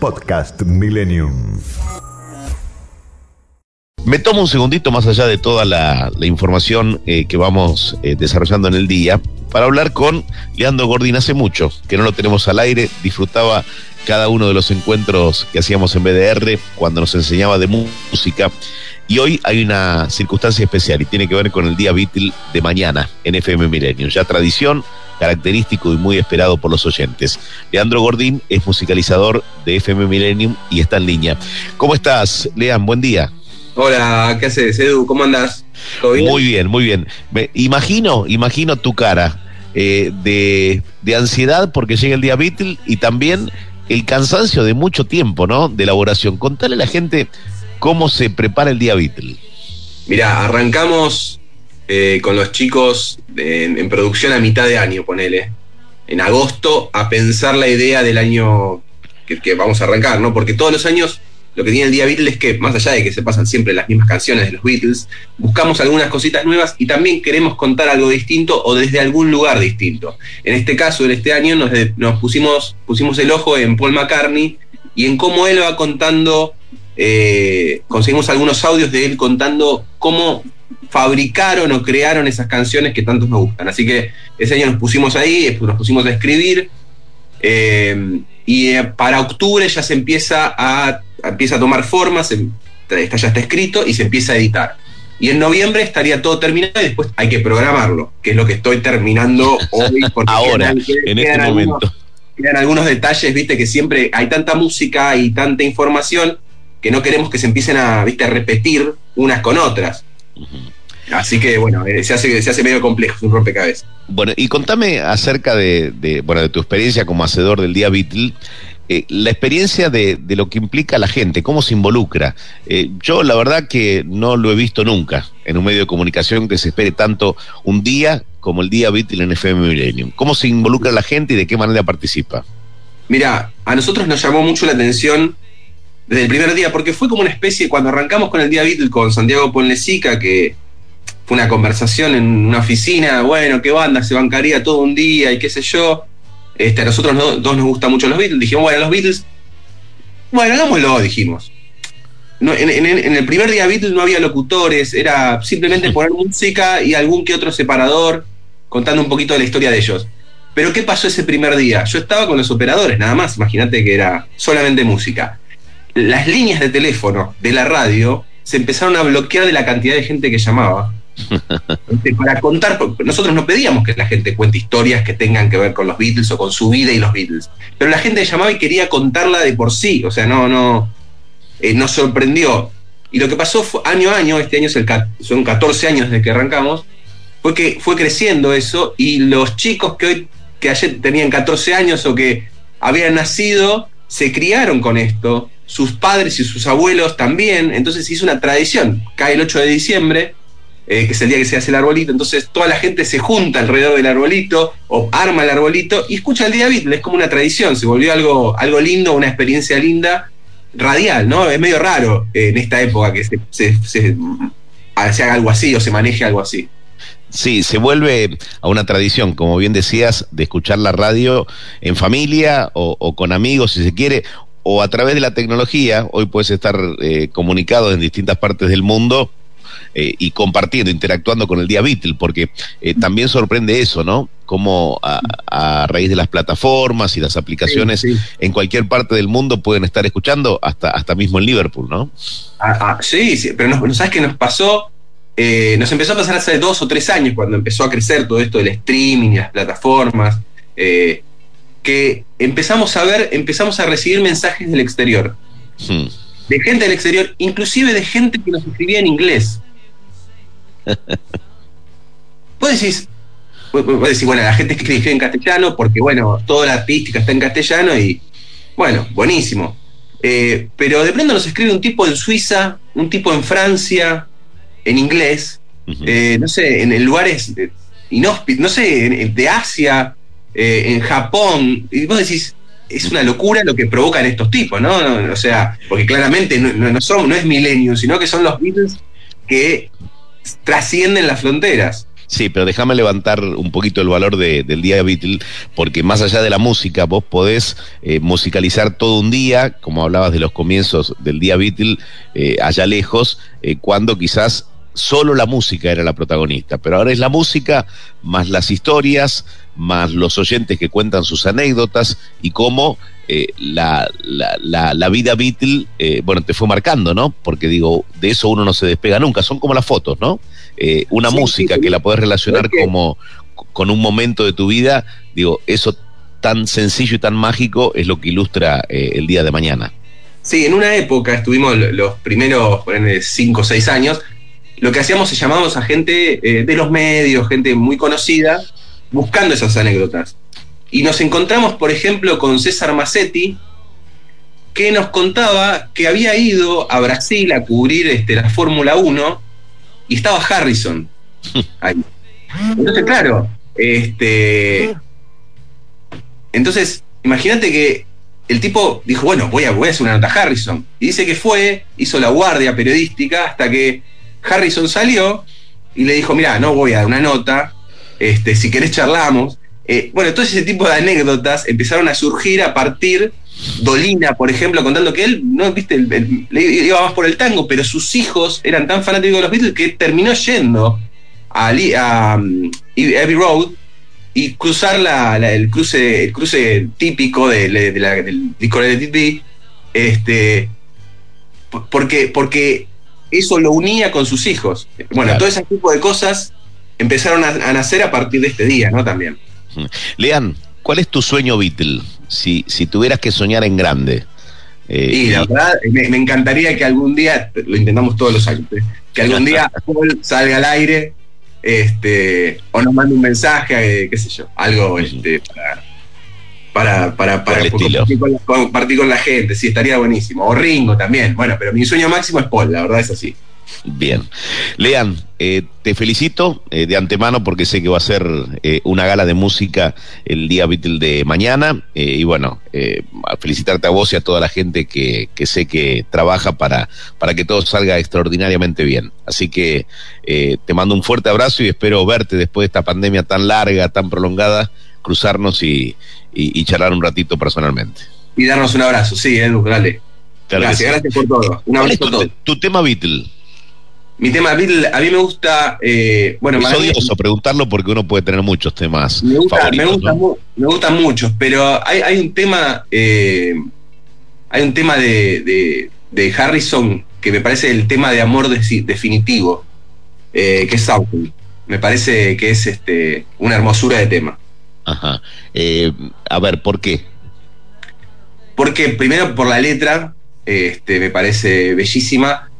Podcast Millennium. Me tomo un segundito más allá de toda la, información eh, que vamos eh, desarrollando en el día para hablar con Leandro Gordín. Hace mucho que no lo tenemos al aire, disfrutaba cada uno de los encuentros que hacíamos en BDR cuando nos enseñaba de música. Y hoy hay una circunstancia especial y tiene que ver con el día Beatle de mañana en FM Millennium. Ya tradición, característico y muy esperado por los oyentes. Leandro Gordín es musicalizador de FM Millennium y está en línea. ¿Cómo estás, Lean? Buen día. Hola, ¿qué haces, Edu? ¿Cómo andas? Muy bien, muy bien. Me imagino, imagino tu cara eh, de, de ansiedad porque llega el día Beatle y también el cansancio de mucho tiempo, ¿no? De elaboración. Contale a la gente cómo se prepara el día Beatle. Mira, arrancamos eh, con los chicos en, producción a mitad de año, ponele. En agosto, a pensar la idea del año que, vamos a arrancar, ¿no? Porque todos los años lo que tiene el día Beatles es que, más allá de que se pasan siempre las mismas canciones de los Beatles, buscamos algunas cositas nuevas y también queremos contar algo distinto o desde algún lugar distinto. En este caso, en este año, nos, nos pusimos, pusimos el ojo en Paul McCartney y en cómo él va contando, eh, conseguimos algunos audios de él contando cómo fabricaron o crearon esas canciones que tantos nos gustan. Así que ese año nos pusimos ahí, nos pusimos a escribir. eh, y eh, para octubre ya se empieza a, empieza a tomar forma, se- está, ya está escrito y se empieza a editar. Y en noviembre estaría todo terminado y después hay que programarlo, que es lo que estoy terminando hoy. Porque Ahora, en este quedan algunos- momento. quedan algunos detalles, viste, que siempre hay tanta música y tanta información que no queremos que se empiecen a, viste, a repetir unas con otras. Así que bueno, eh, se hace, se hace medio complejo, es un rompecabezas. Bueno, y contame acerca de, de, bueno, de tu experiencia como hacedor del día Beatle, eh, la experiencia de, de lo que implica la gente, cómo se involucra. Eh, yo la verdad que no lo he visto nunca en un medio de comunicación que se espere tanto un día como el día Beatle en FM Millennium. ¿Cómo se involucra la gente y de qué manera participa? Mira, a nosotros nos llamó mucho la atención desde el primer día, porque fue como una especie, cuando arrancamos con el día Beatle con Santiago Ponlecica, que fue una conversación en una oficina, bueno, qué banda, se bancaría todo un día y qué sé yo. Este, a nosotros no- dos nos gustan mucho los Beatles, dijimos, bueno, los Beatles, bueno, hagámoslo, dijimos. No, en, en- en el primer día Beatles no había locutores, era simplemente poner música y algún que otro separador contando un poquito de la historia de ellos. Pero ¿qué pasó ese primer día? Yo estaba con los operadores, nada más, imagínate que era solamente música. Las líneas de teléfono de la radio se empezaron a bloquear de la cantidad de gente que llamaba. Este, Para contar, porque nosotros no pedíamos que la gente cuente historias que tengan que ver con los Beatles o con su vida y los Beatles. Pero la gente llamaba y quería contarla de por sí. O sea, no, no. eh, nos sorprendió. Y lo que pasó fue año a año, este año es el, son 14 años desde que arrancamos, fue que fue creciendo eso y los chicos que hoy, que ayer tenían 14 años o que habían nacido, se criaron con esto, sus padres y sus abuelos también, entonces se hizo una tradición, cae el 8 de diciembre, eh, que es el día que se hace el arbolito, entonces toda la gente se junta alrededor del arbolito o arma el arbolito y escucha el día Beatle, es como una tradición, se volvió algo, algo lindo, una experiencia linda, radial, ¿no? Es medio raro eh, en esta época que se, se- se- haga algo así o se maneje algo así. Sí, se vuelve a una tradición, como bien decías, de escuchar la radio en familia o, o con amigos, si se quiere, o a través de la tecnología. Hoy puedes estar eh, comunicado en distintas partes del mundo eh, y compartiendo, interactuando con el día Beatle, porque eh, también sorprende eso, ¿no? Como a, a raíz de las plataformas y las aplicaciones Sí, sí. en cualquier parte del mundo pueden estar escuchando, hasta, hasta mismo en Liverpool, ¿no? Ah, ah, sí, sí, pero nos- ¿sabes qué nos pasó? Eh, nos empezó a pasar hace dos o tres años cuando empezó a crecer todo esto del streaming y las plataformas, que empezamos a ver, empezamos a recibir mensajes del exterior, Hmm. de gente del exterior, inclusive de gente que nos escribía en inglés. Vos decís, vos- vos decís, bueno, la gente que escribe en castellano, porque bueno, toda la artística está en castellano y Bueno, buenísimo. Eh, pero de pronto nos escribe un tipo en Suiza, un tipo en Francia, en inglés, eh, no sé, en, lugares inhóspitos, no sé, de Asia, eh, en Japón, y vos decís, es una locura lo que provocan estos tipos, ¿no? o sea, porque claramente no, son, no es Millennium, sino que son los Beatles que trascienden las fronteras. Sí, pero déjame levantar un poquito el valor del día Beatle, porque más allá de la música, vos podés eh, musicalizar todo un día, como hablabas de los comienzos del día Beatle, eh, allá lejos, eh, cuando quizás solo la música era la protagonista, pero ahora es la música más las historias, más los oyentes que cuentan sus anécdotas y cómo la, la, la, vida Beatle, bueno, te fue marcando, ¿no? Porque digo, de eso uno no se despega nunca, son como las fotos, ¿no? Eh, una música que la puedes relacionar como con un momento de tu vida, digo, eso tan sencillo y tan mágico es lo que ilustra eh, el día de mañana. Sí, en una época estuvimos los primeros cinco o seis años, lo que hacíamos es llamábamos a gente eh, de los medios, gente muy conocida, buscando esas anécdotas. Y nos encontramos, por ejemplo, con César Massetti, que nos contaba que había ido a Brasil a cubrir este, la Fórmula 1 y estaba Harrison ahí. Entonces, claro, este. Entonces, imagínate que el tipo dijo, bueno, voy a, voy a hacer una nota a Harrison. Y dice que fue, hizo la guardia periodística hasta que Harrison salió y le dijo, mira, no voy a dar una nota, este, si querés charlamos. Eh, bueno, todo ese tipo de anécdotas empezaron a surgir a partir Dolina, por ejemplo, contando que él, no, viste, iba más por el tango, pero sus hijos eran tan fanáticos de los Beatles que terminó yendo a, a, um, Abbey Road y cruzar el, cruce, el cruce típico de, del disco de Titi, este, porque, porque eso lo unía con sus hijos. Bueno, todo ese tipo de cosas empezaron a, a nacer a partir de este día, ¿no? También. Lean, ¿cuál es tu sueño Beatle? si, si tuvieras que soñar en grande. Eh, y la verdad, me, encantaría que algún día, lo intentamos todos los años, ¿eh? que algún día Paul salga al aire este, o nos mande un mensaje, eh, qué sé yo, algo este, para, para, para, compartir, con la, gente, sí, estaría buenísimo. O Ringo también, bueno, pero mi sueño máximo es Paul, la verdad es así. Bien. Lean, eh, te felicito eh, de antemano porque sé que va a ser eh, una gala de música el día Beatle de mañana. y bueno, felicitarte a vos y a toda la gente que, que sé que trabaja para, para que todo salga extraordinariamente bien. Así que te mando un fuerte abrazo y espero verte después de esta pandemia tan larga, tan prolongada, cruzarnos y, y, charlar un ratito personalmente. Y darnos un abrazo, sí, Edu, dale. Gracias, gracias por todo. Un abrazo tu, tu tema Beatle? Mi tema Beatle, a mí me gusta. Eh, bueno, es odioso preguntarlo porque uno puede tener muchos temas. Me, gusta, favoritos, me, gustan muchos, pero hay, hay un tema. Eh, hay un tema de, de, Harrison que me parece el tema de amor definitivo, eh, que es Southern. Me parece que es este una hermosura de tema. Ajá. Eh, a ver, ¿por qué? Porque primero por la letra, este, me parece bellísima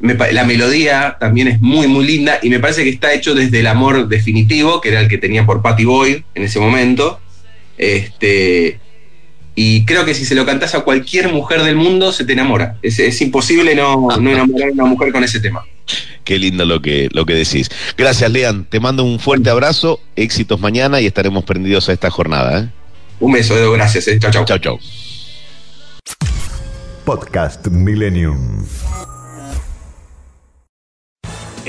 la melodía también es muy, muy linda y me parece que está hecho desde el amor definitivo, que era el que tenía por Patty Boyd en ese momento. Este, y creo que si se lo cantas a cualquier mujer del mundo, se te enamora. Es, imposible no, no, enamorar a una mujer con ese tema. Qué lindo lo que, lo que decís. Gracias, Lean. Te mando un fuerte abrazo, éxitos mañana y estaremos prendidos a esta jornada. ¿eh? Un beso, Edo. Gracias. ¿eh? Chao, chao. Chao, chao. Podcast Millennium.